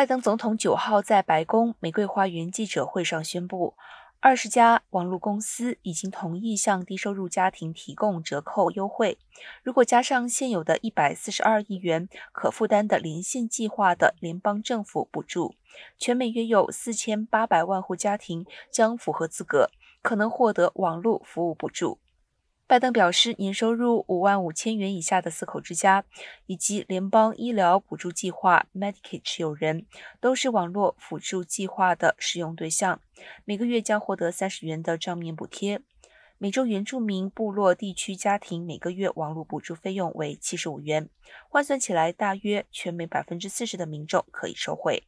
拜登总统九号在白宫玫瑰花园记者会上宣布，二十家网络公司已经同意向低收入家庭提供折扣优惠。如果加上现有的一百四十二亿元可负担的连线计划的联邦政府补助，全美约有四千八百万户家庭将符合资格，可能获得网络服务补助。拜登表示，年收入五万五千元以下的四口之家，以及联邦医疗补助计划 Medicaid 持有人，都是网络辅助计划的使用对象，每个月将获得三十元的账面补贴。美洲原住民部落地区家庭每个月网络补助费用为七十五元，换算起来，大约全美百分之四十的民众可以受惠。